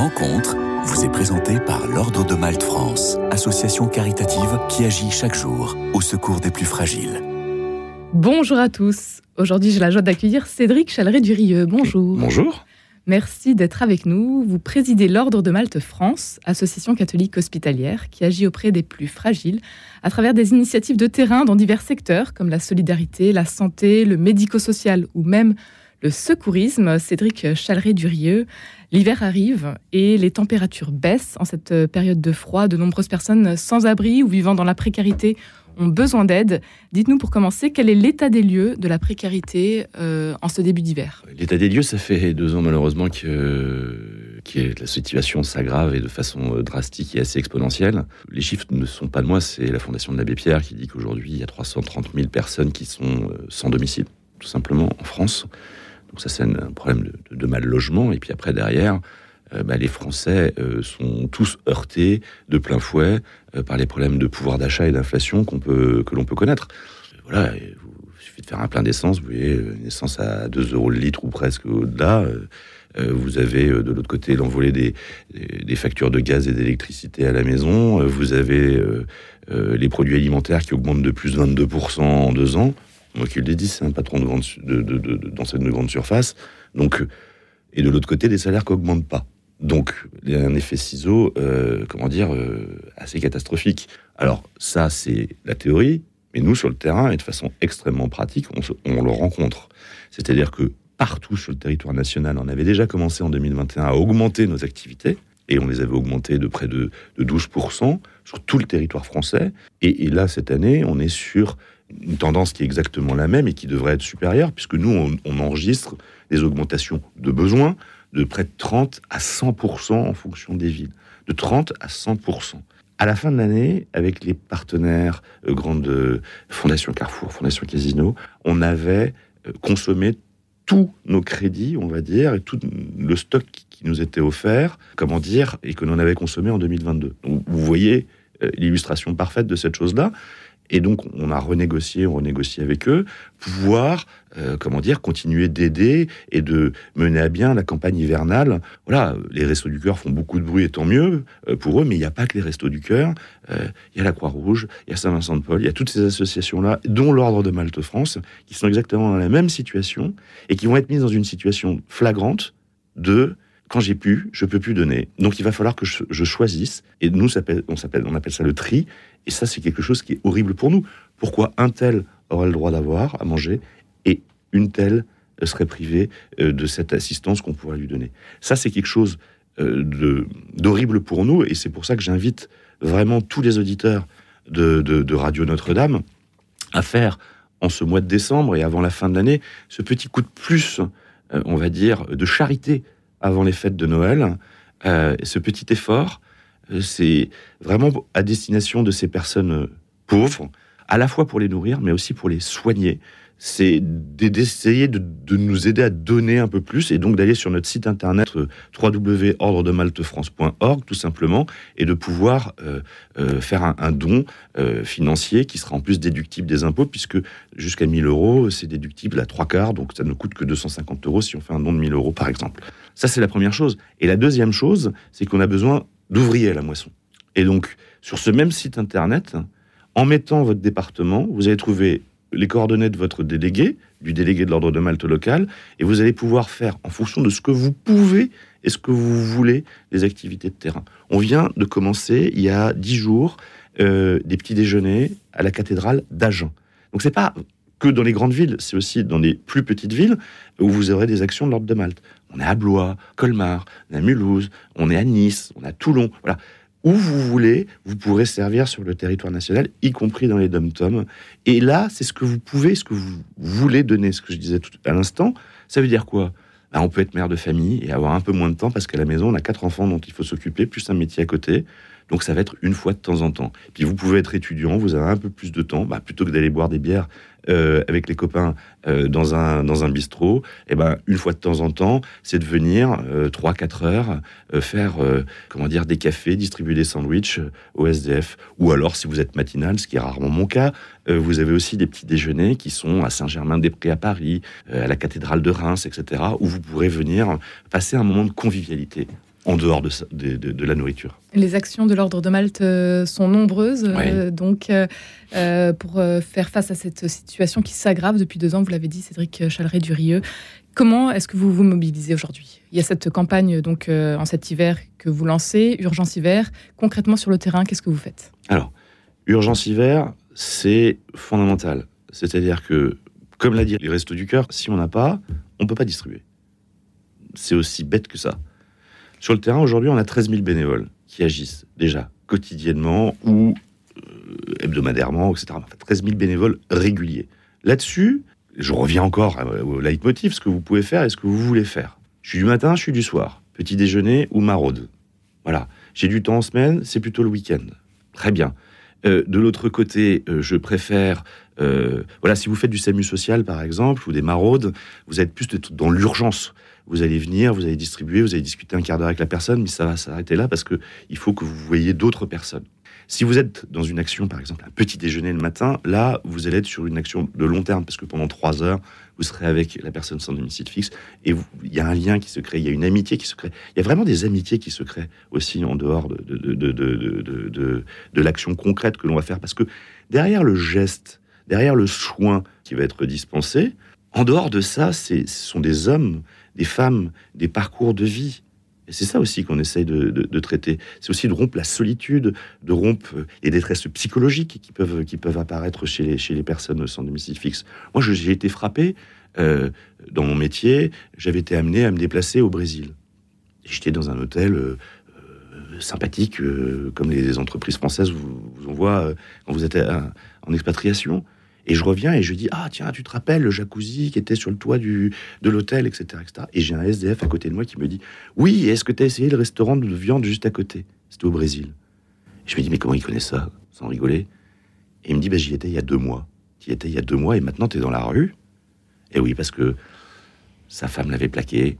rencontre vous est présentée par l'Ordre de Malte France, association caritative qui agit chaque jour au secours des plus fragiles. Bonjour à tous. Aujourd'hui, j'ai la joie d'accueillir Cédric Chaleret-Durieux. Bonjour. Bonjour. Merci d'être avec nous. Vous présidez l'Ordre de Malte France, association catholique hospitalière qui agit auprès des plus fragiles à travers des initiatives de terrain dans divers secteurs comme la solidarité, la santé, le médico-social ou même le secourisme. Cédric Chaleret-Durieux, l'hiver arrive et les températures baissent en cette période de froid. De nombreuses personnes sans abri ou vivant dans la précarité ont besoin d'aide. Dites-nous pour commencer, quel est l'état des lieux de la précarité euh, en ce début d'hiver? L'état des lieux, ça fait deux ans malheureusement que, que la situation s'aggrave et de façon euh, drastique et assez exponentielle. Les chiffres ne sont pas de moi, c'est la Fondation de l'Abbé Pierre qui dit qu'aujourd'hui, il y a 330 000 personnes qui sont euh, sans domicile, tout simplement, en France. Donc ça, c'est un problème de, mal logement. Et puis après, derrière, euh, bah, les Français euh, sont tous heurtés de plein fouet euh, par les problèmes de pouvoir d'achat et d'inflation que l'on peut connaître. Voilà, il suffit de faire un plein d'essence, vous voyez, une essence à 2 euros le litre ou presque au-delà. Vous avez de l'autre côté l'envolée des, factures de gaz et d'électricité à la maison. Vous avez les produits alimentaires qui augmentent de plus de 22% en deux ans. Moi qui le dis, c'est un patron de de, de, de, grande surface. Donc, et de l'autre côté, des salaires qui augmentent pas. Donc, il y a un effet ciseau, euh, comment dire, euh, assez catastrophique. Alors, ça, c'est la théorie, mais nous, sur le terrain, et de façon extrêmement pratique, on, le rencontre. C'est-à-dire que partout sur le territoire national, on avait déjà commencé en 2021 à augmenter nos activités, et on les avait augmentées de près de, de 12% sur tout le territoire français. Et, là, cette année, on est sur une tendance qui est exactement la même et qui devrait être supérieure, puisque nous, on, enregistre des augmentations de besoins, de près de 30 à 100% en fonction des villes. De 30 à 100%. À la fin de l'année, avec les partenaires euh, grandes euh, Fondation Carrefour, Fondation Casino, on avait euh, consommé tous nos crédits, on va dire, et tout le stock qui nous était offert, comment dire, et que l'on avait consommé en 2022. Donc, vous voyez euh, l'illustration parfaite de cette chose-là. Et donc, on a renégocié, on renégocie avec eux, pouvoir, euh, comment dire, continuer d'aider et de mener à bien la campagne hivernale. Voilà, les Restos du Cœur font beaucoup de bruit et tant mieux euh, pour eux, mais il n'y a pas que les Restos du Cœur. Euh, il y a la Croix-Rouge, il y a Saint-Vincent-de-Paul, il y a toutes ces associations-là, dont l'Ordre de Malte France, qui sont exactement dans la même situation et qui vont être mises dans une situation flagrante de quand j'ai pu, je peux plus donner. Donc il va falloir que je, choisisse. Et nous, on, appelle ça le tri. Et ça, c'est quelque chose qui est horrible pour nous. Pourquoi un tel aurait le droit d'avoir à manger et une telle serait privée de cette assistance qu'on pourrait lui donner? Ça, c'est quelque chose de, d'horrible pour nous. Et c'est pour ça que j'invite vraiment tous les auditeurs de Radio Notre-Dame à faire en ce mois de décembre et avant la fin de l'année ce petit coup de plus, on va dire, de charité avant les fêtes de Noël. Euh, ce petit effort, euh, c'est vraiment à destination de ces personnes euh, pauvres, à la fois pour les nourrir, mais aussi pour les soigner. C'est d'essayer de, nous aider à donner un peu plus et donc d'aller sur notre site internet www.ordredemaltefrance.org tout simplement et de pouvoir euh, euh, faire un, don euh, financier qui sera en plus déductible des impôts puisque jusqu'à 1000 euros c'est déductible à trois quarts donc ça ne coûte que 250 euros si on fait un don de 1000 euros par exemple. Ça c'est la première chose. Et la deuxième chose c'est qu'on a besoin d'ouvriers à la moisson. Et donc sur ce même site internet, en mettant votre département, vous allez trouver les coordonnées de votre délégué, du délégué de l'ordre de Malte local, et vous allez pouvoir faire, en fonction de ce que vous pouvez et ce que vous voulez, des activités de terrain. On vient de commencer, il y a dix jours, euh, des petits déjeuners à la cathédrale d'Agen. Donc c'est pas que dans les grandes villes, c'est aussi dans les plus petites villes où vous aurez des actions de l'ordre de Malte. On est à Blois, Colmar, on est à Mulhouse, on est à Nice, on est à Toulon. Voilà où vous voulez, vous pourrez servir sur le territoire national, y compris dans les dom-toms. Et là, c'est ce que vous pouvez, ce que vous voulez donner, ce que je disais tout à l'instant. Ça veut dire quoi? Ben, On peut être mère de famille et avoir un peu moins de temps parce qu'à la maison, on a quatre enfants dont il faut s'occuper, plus un métier à côté. Donc ça va être une fois de temps en temps. Puis vous pouvez être étudiant, vous avez un peu plus de temps, bah, plutôt que d'aller boire des bières euh, avec les copains euh, dans un dans un bistrot, et eh ben une fois de temps en temps, c'est de venir euh, 3-4 heures euh, faire comment dire des cafés, distribuer des sandwichs au SDF. Ou alors si vous êtes matinal, ce qui est rarement mon cas, vous avez aussi des petits déjeuners qui sont à Saint-Germain-des-Prés à Paris, à la cathédrale de Reims, etc. où vous pourrez venir passer un moment de convivialité en dehors de, de, la nourriture. Les actions de l'Ordre de Malte euh, sont nombreuses, euh, donc euh, pour faire face à cette situation qui s'aggrave depuis deux ans, vous l'avez dit, Cédric Chaleret-Durieux. Comment est-ce que vous vous mobilisez aujourd'hui? Il y a cette campagne donc en cet hiver que vous lancez, Urgence Hiver. Concrètement sur le terrain, qu'est-ce que vous faites? Alors, Urgence Hiver, c'est fondamental. C'est-à-dire que, comme l'a dit les Restos du Cœur, si on n'a pas, on ne peut pas distribuer. C'est aussi bête que ça. Sur le terrain, aujourd'hui, on a 13 000 bénévoles qui agissent déjà quotidiennement ou euh, hebdomadairement, etc. Enfin, 13 000 bénévoles réguliers. Là-dessus, je reviens encore au leitmotiv, ce que vous pouvez faire et ce que vous voulez faire. Je suis du matin, je suis du soir. Petit déjeuner ou maraude. Voilà. J'ai du temps en semaine, c'est plutôt le week-end. Très bien. Euh, de l'autre côté, euh, je préfère, voilà, si vous faites du SAMU social par exemple ou des maraudes, vous êtes plus dans l'urgence vous allez venir, vous allez distribuer, vous allez discuter un quart d'heure avec la personne, mais ça va s'arrêter là parce que il faut que vous voyez d'autres personnes. Si vous êtes dans une action, par exemple, un petit déjeuner le matin, là, vous allez être sur une action de long terme parce que pendant trois heures, vous serez avec la personne sans domicile fixe et il y a un lien qui se crée, il y a une amitié qui se crée. Il y a vraiment des amitiés qui se créent aussi en dehors de, de, de, de l'action concrète que l'on va faire parce que derrière le geste, derrière le soin qui va être dispensé, en dehors de ça, ce sont des hommes des femmes, des parcours de vie. Et c'est ça aussi qu'on essaye de, traiter. C'est aussi de rompre la solitude, de rompre euh, les détresses psychologiques qui peuvent, apparaître chez les, personnes sans domicile fixe. Moi, j'ai été frappé euh, dans mon métier. J'avais été amené à me déplacer au Brésil. J'étais dans un hôtel euh, sympathique, comme les entreprises françaises vous envoient quand vous êtes en expatriation. Et je reviens et je dis Ah, tiens, tu te rappelles le jacuzzi qui était sur le toit du, de l'hôtel, etc., etc. Et j'ai un SDF à côté de moi qui me dit Oui, est-ce que tu as essayé le restaurant de viande juste à côté? C'était au Brésil. je me dis Mais comment il connaît ça? Sans rigoler. Et il me dit bah, J'y étais il y a deux mois. Tu y étais il y a deux mois et maintenant tu es dans la rue Et oui, parce que sa femme l'avait plaqué,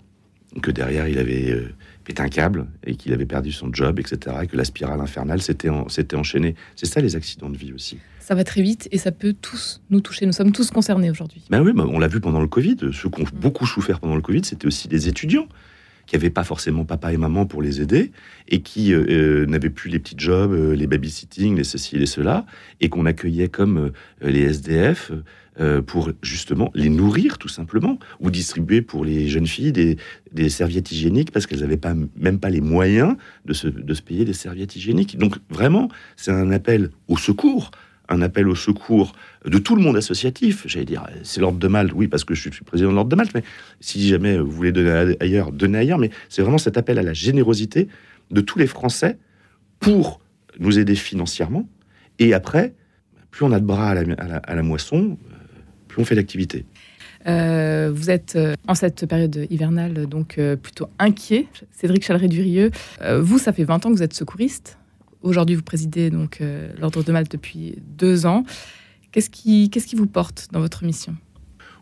que derrière il avait euh, pété un câble et qu'il avait perdu son job, etc. Et que la spirale infernale s'était enchaînée. C'est ça les accidents de vie aussi ça va très vite et ça peut tous nous toucher. Nous sommes tous concernés aujourd'hui. Ben oui, on l'a vu pendant le Covid. Ceux qui ont beaucoup souffert pendant le Covid, c'était aussi des étudiants qui n'avaient pas forcément papa et maman pour les aider et qui euh, euh, n'avaient plus les petits jobs, euh, les babysitting, les ceci et les cela, et qu'on accueillait comme les SDF pour justement les nourrir tout simplement, ou distribuer pour les jeunes filles des, serviettes hygiéniques parce qu'elles n'avaient pas, même pas les moyens de se, de se payer des serviettes hygiéniques. Donc vraiment, c'est un appel au secours un appel au secours de tout le monde associatif. J'allais dire, c'est l'ordre de Malte, oui, parce que je suis président de l'ordre de Malte, mais si jamais vous voulez donner ailleurs, donnez ailleurs. Mais c'est vraiment cet appel à la générosité de tous les Français pour nous aider financièrement. Et après, plus on a de bras à la, moisson, plus on fait d'activité. Euh, vous êtes euh, en cette période hivernale donc euh, plutôt inquiet. Cédric Chaleret-Durieux, vous, ça fait 20 ans que vous êtes secouriste. Aujourd'hui, vous présidez donc euh, l'Ordre de Malte depuis deux ans. Qu'est-ce qui, qu'est-ce qui vous porte dans votre mission?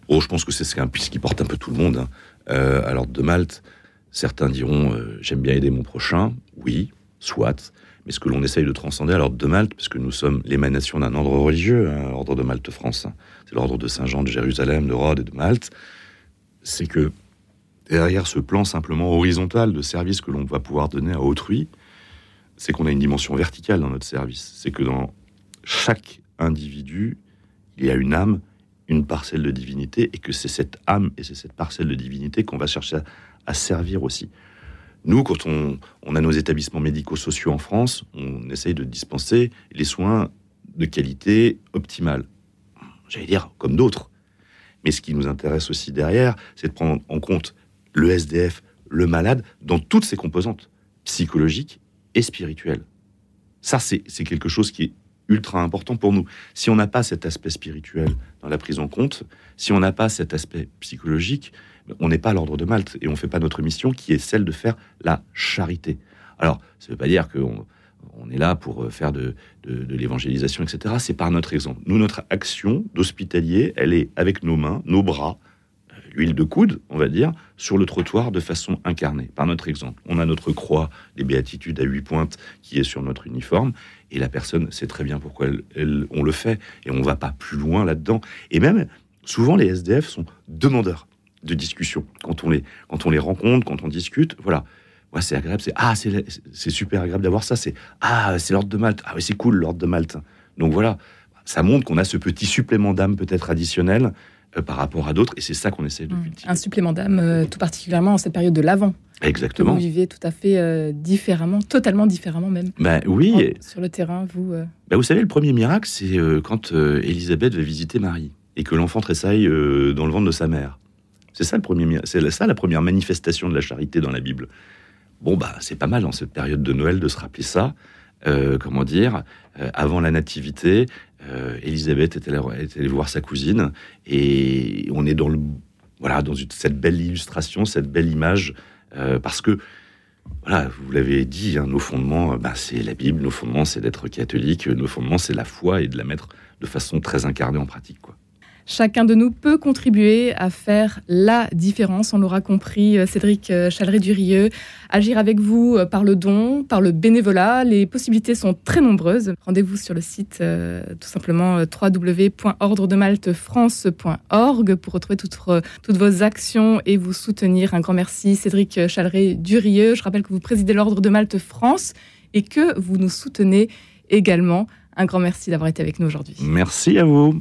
Oh, je pense que c'est ce qui porte un peu tout le monde. Hein. Euh, à l'Ordre de Malte, certains diront euh, j'aime bien aider mon prochain. Oui, soit. Mais ce que l'on essaye de transcender à l'Ordre de Malte, parce que nous sommes l'émanation d'un ordre religieux, hein, l'Ordre de Malte France, hein. c'est l'Ordre de Saint-Jean de Jérusalem, de Rhodes et de Malte, c'est que derrière ce plan simplement horizontal de service que l'on va pouvoir donner à autrui, c'est qu'on a une dimension verticale dans notre service. C'est que dans chaque individu, il y a une âme, une parcelle de divinité, et que c'est cette âme et c'est cette parcelle de divinité qu'on va chercher à, servir aussi. Nous, quand on, a nos établissements médico-sociaux en France, on essaye de dispenser les soins de qualité optimale. J'allais dire comme d'autres. Mais ce qui nous intéresse aussi derrière, c'est de prendre en compte le SDF, le malade, dans toutes ses composantes psychologiques et spirituel. Ça, c'est quelque chose qui est ultra important pour nous. Si on n'a pas cet aspect spirituel dans la prise en compte, si on n'a pas cet aspect psychologique, on n'est pas l'ordre de Malte et on ne fait pas notre mission qui est celle de faire la charité. Alors, ça ne veut pas dire qu'on on est là pour euh, faire de, de, de l'évangélisation, etc. C'est par notre exemple. Nous, notre action d'hospitalier, elle est avec nos mains, nos bras, huile de coude, on va dire, sur le trottoir de façon incarnée. Par notre exemple, on a notre croix des béatitudes à huit pointes qui est sur notre uniforme, et la personne sait très bien pourquoi on le fait, et on va pas plus loin là-dedans. Et même, souvent, les SDF sont demandeurs de discussion quand on les, quand on les rencontre, quand on discute. Voilà. ouais, c'est agréable, c'est ah, c'est super agréable d'avoir ça, c'est ah, c'est l'ordre de Malte, ah oui, c'est cool l'ordre de Malte. Donc voilà, ça montre qu'on a ce petit supplément d'âme peut-être additionnel par rapport à d'autres, et c'est ça qu'on essaie de Mmh. cultiver. Un supplément d'âme, euh, tout particulièrement en cette période de l'Avent, que vous Exactement. vivez tout à fait euh, différemment, totalement différemment même. Ben oui, En- et- Sur le terrain, vous... euh, ben vous savez, le premier miracle, c'est euh, quand euh, Élisabeth va visiter Marie et que l'enfant tressaille euh, dans le ventre de sa mère. C'est ça le premier, mi- c'est ça la première manifestation de la charité dans la Bible. Bon bah c'est pas mal en cette période de Noël de se rappeler ça. Euh, comment dire euh, Avant la nativité, euh, Élisabeth est allée, voir sa cousine et on est dans le voilà dans cette belle illustration, cette belle image parce que voilà, vous l'avez dit, hein, nos fondements, bah, c'est la Bible, nos fondements, c'est d'être catholique, nos fondements, c'est la foi et de la mettre de façon très incarnée en pratique. Quoi. Chacun de nous peut contribuer à faire la différence. On l'aura compris, euh, Cédric euh, Chaleret-Durieux. Agir avec vous euh, par le don, par le bénévolat. Les possibilités sont très nombreuses. Rendez-vous sur le site tout simplement www.ordredemaltefrance.org pour retrouver toutes, toutes vos actions et vous soutenir. Un grand merci, Cédric Chaleret-Durieux. Je rappelle que vous présidez l'Ordre de Malte France et que vous nous soutenez également. Un grand merci d'avoir été avec nous aujourd'hui. Merci à vous.